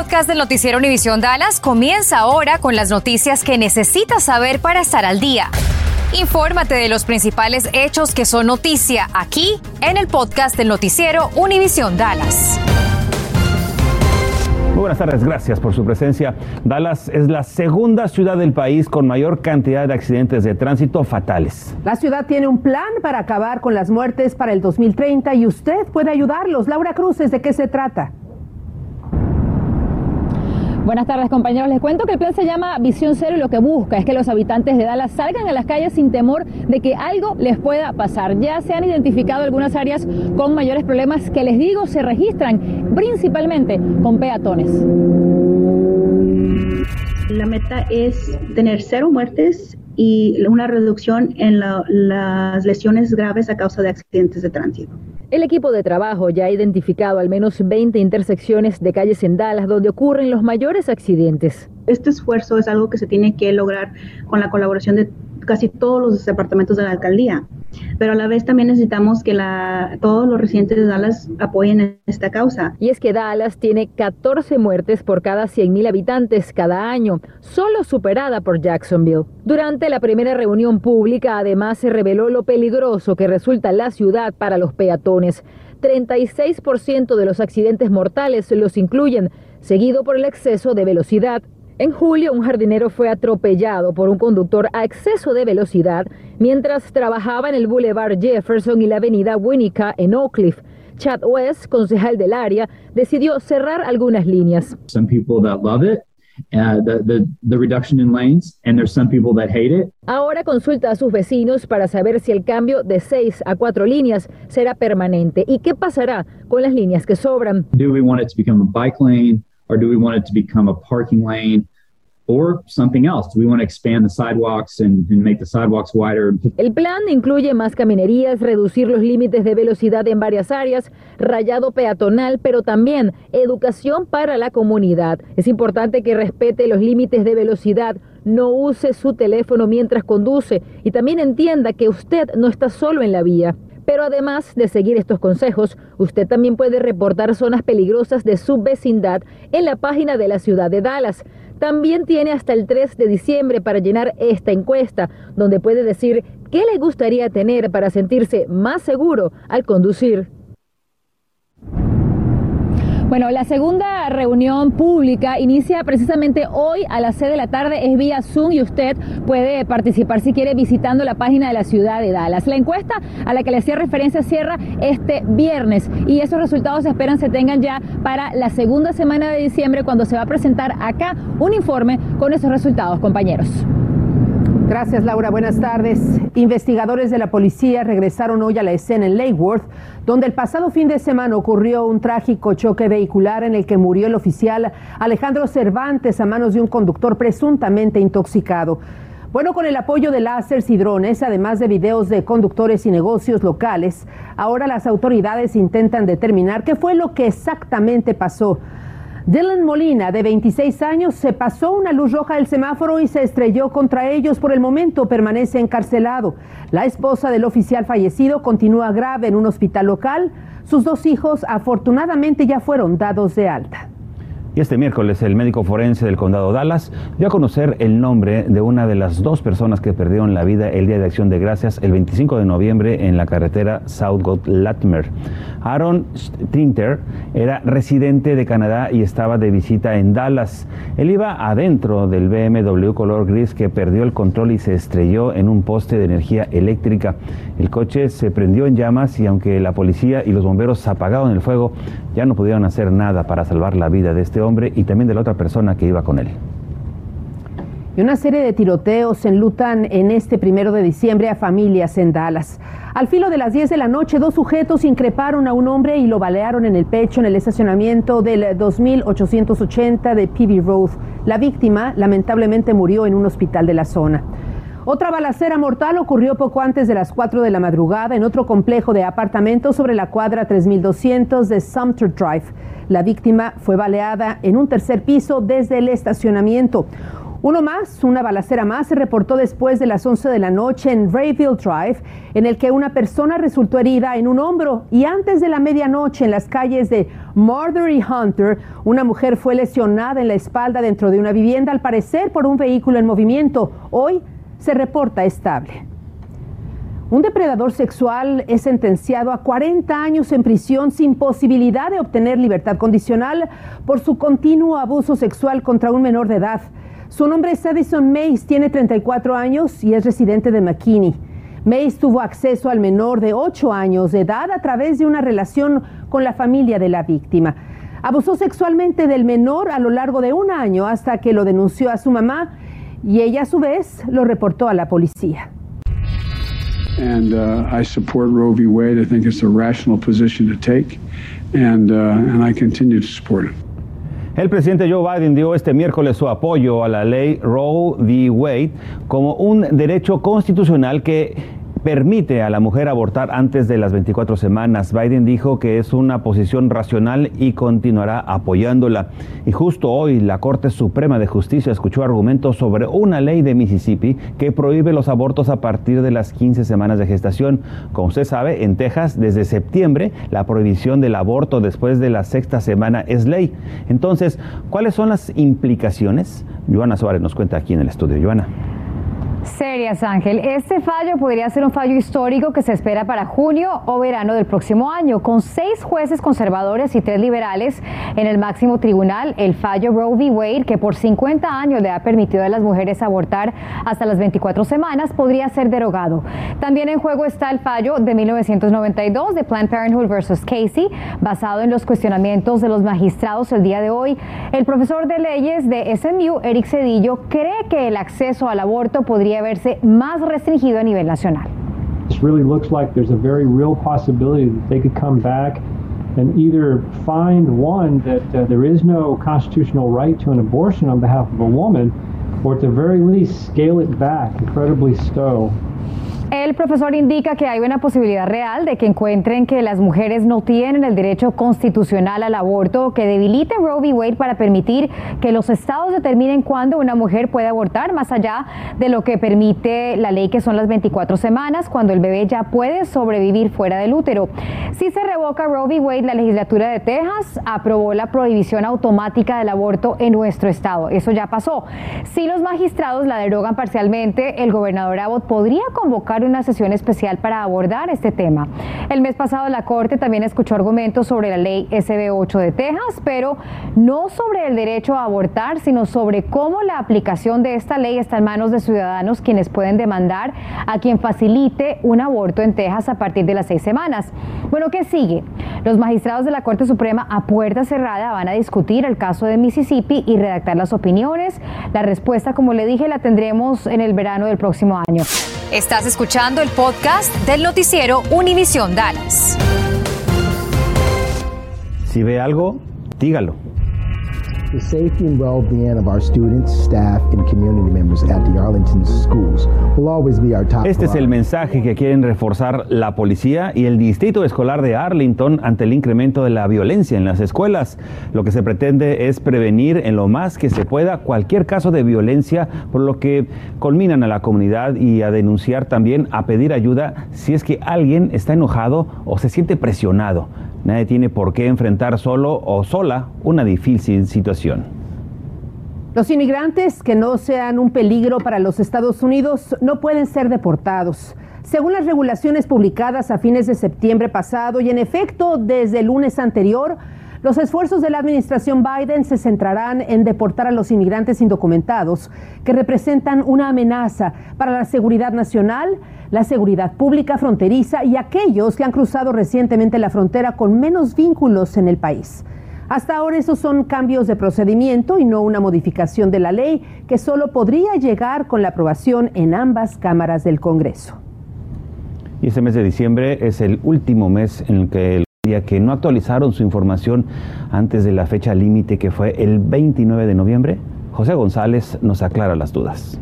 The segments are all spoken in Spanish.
podcast del noticiero Univisión Dallas comienza ahora con las noticias que necesitas saber para estar al día. Infórmate de los principales hechos que son noticia aquí en el podcast del noticiero Univisión Dallas. Muy buenas tardes, gracias por su presencia. Dallas es la segunda ciudad del país con mayor cantidad de accidentes de tránsito fatales. La ciudad tiene un plan para acabar con las muertes para el 2030 y usted puede ayudarlos. Laura Cruz, ¿de qué se trata? Buenas tardes compañeros, les cuento que el plan se llama Visión Cero y lo que busca es que los habitantes de Dallas salgan a las calles sin temor de que algo les pueda pasar. Ya se han identificado algunas áreas con mayores problemas que les digo se registran principalmente con peatones. La meta es tener cero muertes y una reducción en las lesiones graves a causa de accidentes de tránsito. El equipo de trabajo ya ha identificado al menos 20 intersecciones de calles en Dallas donde ocurren los mayores accidentes. Este esfuerzo es algo que se tiene que lograr con la colaboración de casi todos los departamentos de la alcaldía pero a la vez también necesitamos que la, todos los residentes de Dallas apoyen esta causa. Y es que Dallas tiene 14 muertes por cada 100.000 habitantes cada año, solo superada por Jacksonville. Durante la primera reunión pública, además, se reveló lo peligroso que resulta la ciudad para los peatones. 36% de los accidentes mortales los incluyen, seguido por el exceso de velocidad en julio, un jardinero fue atropellado por un conductor a exceso de velocidad mientras trabajaba en el Boulevard Jefferson y la avenida Winnica en Oak Cliff. Chad West, concejal del área, decidió cerrar algunas líneas. Ahora consulta a sus vecinos para saber si el cambio de seis a cuatro líneas será permanente y qué pasará con las líneas que sobran. Do we want it to become a bike lane or do we want it to become a parking lane? El plan incluye más caminerías, reducir los límites de velocidad en varias áreas, rayado peatonal, pero también educación para la comunidad. Es importante que respete los límites de velocidad, no use su teléfono mientras conduce y también entienda que usted no está solo en la vía. Pero además de seguir estos consejos, usted también puede reportar zonas peligrosas de su vecindad en la página de la ciudad de Dallas. También tiene hasta el 3 de diciembre para llenar esta encuesta, donde puede decir qué le gustaría tener para sentirse más seguro al conducir. Bueno, la segunda reunión pública inicia precisamente hoy a las 6 de la tarde, es vía Zoom y usted puede participar si quiere visitando la página de la ciudad de Dallas. La encuesta a la que le hacía referencia cierra este viernes y esos resultados se esperan se tengan ya para la segunda semana de diciembre cuando se va a presentar acá un informe con esos resultados, compañeros. Gracias, Laura. Buenas tardes. Investigadores de la policía regresaron hoy a la escena en Lake Worth, donde el pasado fin de semana ocurrió un trágico choque vehicular en el que murió el oficial Alejandro Cervantes a manos de un conductor presuntamente intoxicado. Bueno, con el apoyo de láseres y drones, además de videos de conductores y negocios locales, ahora las autoridades intentan determinar qué fue lo que exactamente pasó. Dylan Molina, de 26 años, se pasó una luz roja del semáforo y se estrelló contra ellos. Por el momento permanece encarcelado. La esposa del oficial fallecido continúa grave en un hospital local. Sus dos hijos afortunadamente ya fueron dados de alta. Y este miércoles el médico forense del condado Dallas dio a conocer el nombre de una de las dos personas que perdieron la vida el Día de Acción de Gracias el 25 de noviembre en la carretera South Latimer. Aaron Tinter era residente de Canadá y estaba de visita en Dallas. Él iba adentro del BMW color gris que perdió el control y se estrelló en un poste de energía eléctrica. El coche se prendió en llamas y aunque la policía y los bomberos apagaron el fuego, ya no pudieron hacer nada para salvar la vida de este hombre y también de la otra persona que iba con él. Y una serie de tiroteos enlutan en este primero de diciembre a familias en Dallas. Al filo de las 10 de la noche, dos sujetos increparon a un hombre y lo balearon en el pecho en el estacionamiento del 2880 de Peavy Road. La víctima lamentablemente murió en un hospital de la zona. Otra balacera mortal ocurrió poco antes de las 4 de la madrugada en otro complejo de apartamentos sobre la cuadra 3200 de Sumter Drive. La víctima fue baleada en un tercer piso desde el estacionamiento. Uno más, una balacera más, se reportó después de las 11 de la noche en Rayville Drive, en el que una persona resultó herida en un hombro y antes de la medianoche en las calles de y Hunter, una mujer fue lesionada en la espalda dentro de una vivienda, al parecer por un vehículo en movimiento. Hoy se reporta estable. Un depredador sexual es sentenciado a 40 años en prisión sin posibilidad de obtener libertad condicional por su continuo abuso sexual contra un menor de edad. Su nombre es Edison Mays, tiene 34 años y es residente de McKinney. Mays tuvo acceso al menor de 8 años de edad a través de una relación con la familia de la víctima. Abusó sexualmente del menor a lo largo de un año hasta que lo denunció a su mamá y ella a su vez lo reportó a la policía. And uh, I support Roe v. Wade. I think it's a rational position to take, and, uh, and I continue to support it. El presidente Joe Biden dio este miércoles su apoyo a la ley Roe v. Wade como un derecho constitucional que permite a la mujer abortar antes de las 24 semanas. Biden dijo que es una posición racional y continuará apoyándola. Y justo hoy la Corte Suprema de Justicia escuchó argumentos sobre una ley de Mississippi que prohíbe los abortos a partir de las 15 semanas de gestación. Como usted sabe, en Texas desde septiembre la prohibición del aborto después de la sexta semana es ley. Entonces, ¿cuáles son las implicaciones? Joana Suárez nos cuenta aquí en el estudio. Joana. Serias, Ángel. Este fallo podría ser un fallo histórico que se espera para junio o verano del próximo año. Con seis jueces conservadores y tres liberales en el máximo tribunal, el fallo Roe v. Wade, que por 50 años le ha permitido a las mujeres abortar hasta las 24 semanas, podría ser derogado. También en juego está el fallo de 1992 de Planned Parenthood versus Casey, basado en los cuestionamientos de los magistrados el día de hoy. El profesor de leyes de SMU, Eric Cedillo, cree que el acceso al aborto podría podría verse más restringido a nivel nacional. This really looks like there's a very real possibility that they could come back and either find one that uh, there is no constitutional right to an abortion on behalf of a woman, or at the very least scale it back incredibly so el profesor indica que hay una posibilidad real de que encuentren que las mujeres no tienen el derecho constitucional al aborto, que debiliten Roe v. Wade para permitir que los estados determinen cuándo una mujer puede abortar, más allá de lo que permite la ley, que son las 24 semanas, cuando el bebé ya puede sobrevivir fuera del útero. Si se revoca Roe v. Wade, la legislatura de Texas aprobó la prohibición automática del aborto en nuestro estado. Eso ya pasó. Si los magistrados la derogan parcialmente, el gobernador Abbott podría convocar una sesión especial para abordar este tema. El mes pasado la Corte también escuchó argumentos sobre la ley SB 8 de Texas, pero no sobre el derecho a abortar, sino sobre cómo la aplicación de esta ley está en manos de ciudadanos quienes pueden demandar a quien facilite un aborto en Texas a partir de las seis semanas. Bueno, ¿qué sigue? Los magistrados de la Corte Suprema a puerta cerrada van a discutir el caso de Mississippi y redactar las opiniones. La respuesta, como le dije, la tendremos en el verano del próximo año. Estás escuchando el podcast del noticiero Univisión Dallas. Si ve algo, dígalo. The safety and well-being of our students, staff, and community members at the Arlington schools will always be our top Este es el mensaje que quieren reforzar la policía y el distrito escolar de Arlington ante el incremento de la violencia en las escuelas. Lo que se pretende es prevenir en lo más que se pueda cualquier caso de violencia, por lo que culminan a la comunidad y a denunciar también, a pedir ayuda si es que alguien está enojado o se siente presionado. Nadie tiene por qué enfrentar solo o sola una difícil situación. Los inmigrantes que no sean un peligro para los Estados Unidos no pueden ser deportados. Según las regulaciones publicadas a fines de septiembre pasado y en efecto desde el lunes anterior, los esfuerzos de la administración Biden se centrarán en deportar a los inmigrantes indocumentados que representan una amenaza para la seguridad nacional, la seguridad pública fronteriza y aquellos que han cruzado recientemente la frontera con menos vínculos en el país. Hasta ahora esos son cambios de procedimiento y no una modificación de la ley que solo podría llegar con la aprobación en ambas cámaras del Congreso. Y este mes de diciembre es el último mes en el que el día que no actualizaron su información antes de la fecha límite que fue el 29 de noviembre. José González nos aclara las dudas.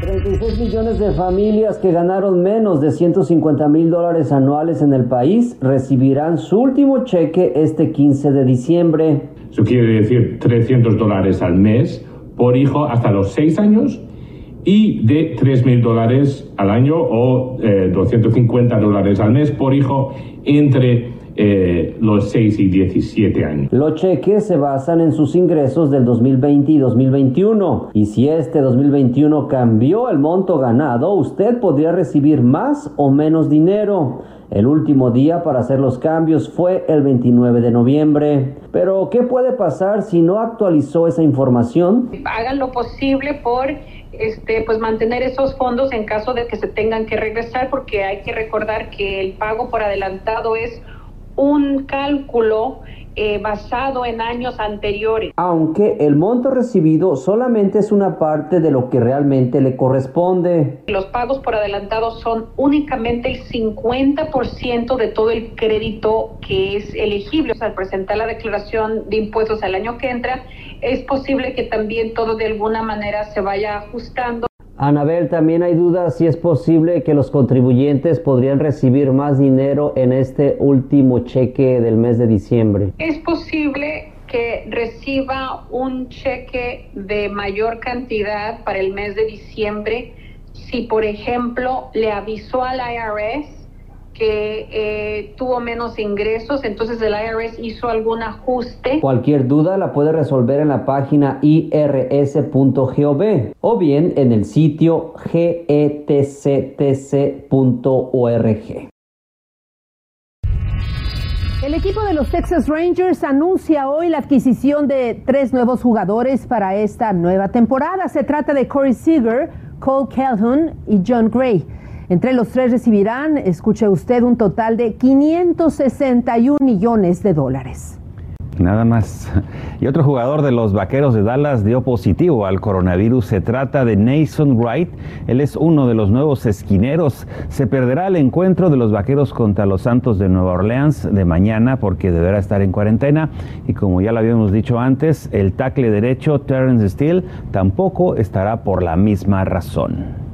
36 millones de familias que ganaron menos de 150 mil dólares anuales en el país recibirán su último cheque este 15 de diciembre. Eso quiere decir 300 dólares al mes por hijo hasta los 6 años y de 3.000 dólares al año o 250 eh, dólares al mes por hijo entre eh, los 6 y 17 años. Los cheques se basan en sus ingresos del 2020 y 2021 y si este 2021 cambió el monto ganado, usted podría recibir más o menos dinero. El último día para hacer los cambios fue el 29 de noviembre. Pero, ¿qué puede pasar si no actualizó esa información? Hagan lo posible por este, pues mantener esos fondos en caso de que se tengan que regresar, porque hay que recordar que el pago por adelantado es un cálculo eh, basado en años anteriores. Aunque el monto recibido solamente es una parte de lo que realmente le corresponde. Los pagos por adelantado son únicamente el 50% de todo el crédito que es elegible. al presentar la declaración de impuestos al año que entra, es posible que también todo de alguna manera se vaya ajustando. Anabel, también hay dudas si es posible que los contribuyentes podrían recibir más dinero en este último cheque del mes de diciembre. Es posible que reciba un cheque de mayor cantidad para el mes de diciembre si, por ejemplo, le avisó al IRS que eh, tuvo menos ingresos, entonces el IRS hizo algún ajuste. Cualquier duda la puede resolver en la página irs.gov o bien en el sitio getctc.org. El equipo de los Texas Rangers anuncia hoy la adquisición de tres nuevos jugadores para esta nueva temporada. Se trata de Corey Seager, Cole Calhoun y John Gray. Entre los tres recibirán, escuche usted, un total de 561 millones de dólares. Nada más. Y otro jugador de los Vaqueros de Dallas dio positivo al coronavirus. Se trata de Nason Wright. Él es uno de los nuevos esquineros. Se perderá el encuentro de los Vaqueros contra los Santos de Nueva Orleans de mañana porque deberá estar en cuarentena. Y como ya lo habíamos dicho antes, el tackle derecho Terrence Steele tampoco estará por la misma razón.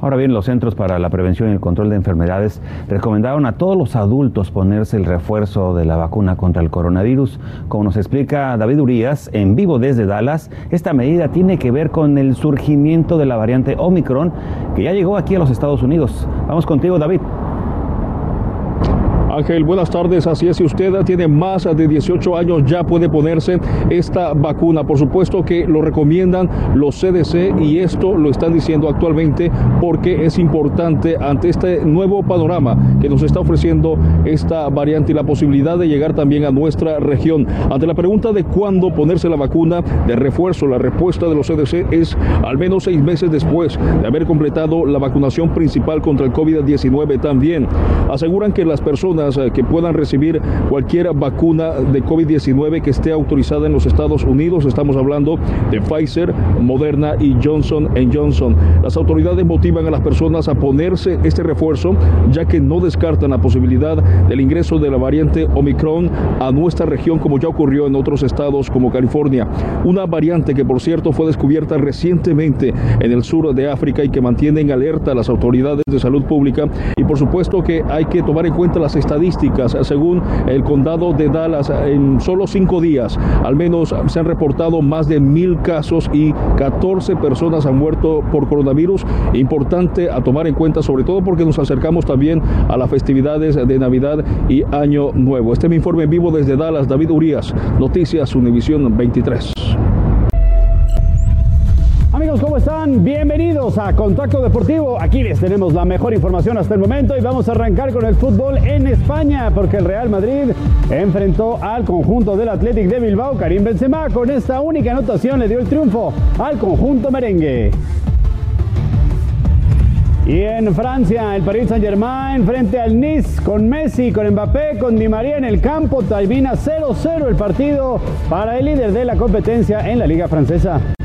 Ahora bien, los Centros para la Prevención y el Control de Enfermedades recomendaron a todos los adultos ponerse el refuerzo de la vacuna contra el coronavirus. Como nos explica David Urias, en vivo desde Dallas, esta medida tiene que ver con el surgimiento de la variante Omicron que ya llegó aquí a los Estados Unidos. Vamos contigo, David. Ángel, buenas tardes. Así es, si usted tiene más de 18 años ya puede ponerse esta vacuna. Por supuesto que lo recomiendan los CDC y esto lo están diciendo actualmente porque es importante ante este nuevo panorama que nos está ofreciendo esta variante y la posibilidad de llegar también a nuestra región. Ante la pregunta de cuándo ponerse la vacuna de refuerzo, la respuesta de los CDC es al menos seis meses después de haber completado la vacunación principal contra el COVID-19 también. Aseguran que las personas eh, que puedan recibir cualquier vacuna de COVID-19 que esté autorizada en los Estados Unidos. Estamos hablando de Pfizer, Moderna y Johnson Johnson. Las autoridades motivan a las personas a ponerse este refuerzo, ya que no descartan la posibilidad del ingreso de la variante Omicron a nuestra región, como ya ocurrió en otros estados como California. Una variante que, por cierto, fue descubierta recientemente en el sur de África y que mantiene en alerta a las autoridades de salud pública. Y por supuesto que hay que tomar en cuenta las estadísticas estadísticas, según el condado de Dallas, en solo cinco días, al menos se han reportado más de mil casos y 14 personas han muerto por coronavirus. Importante a tomar en cuenta, sobre todo porque nos acercamos también a las festividades de Navidad y Año Nuevo. Este es mi informe en vivo desde Dallas, David Urias, Noticias Univisión 23. Amigos, ¿cómo están? Bienvenidos a Contacto Deportivo. Aquí les tenemos la mejor información hasta el momento y vamos a arrancar con el fútbol en España porque el Real Madrid enfrentó al conjunto del Athletic de Bilbao. Karim Benzema con esta única anotación le dio el triunfo al conjunto merengue. Y en Francia, el Paris Saint-Germain frente al Nice con Messi, con Mbappé, con Di María en el campo. Termina 0-0 el partido para el líder de la competencia en la Liga Francesa.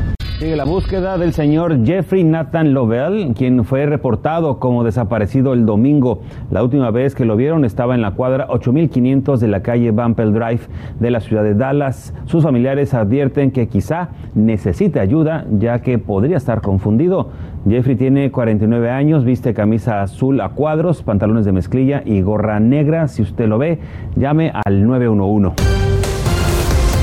Sigue la búsqueda del señor Jeffrey Nathan Lovell, quien fue reportado como desaparecido el domingo. La última vez que lo vieron estaba en la cuadra 8500 de la calle Bumpel Drive de la ciudad de Dallas. Sus familiares advierten que quizá necesite ayuda ya que podría estar confundido. Jeffrey tiene 49 años, viste camisa azul a cuadros, pantalones de mezclilla y gorra negra. Si usted lo ve, llame al 911.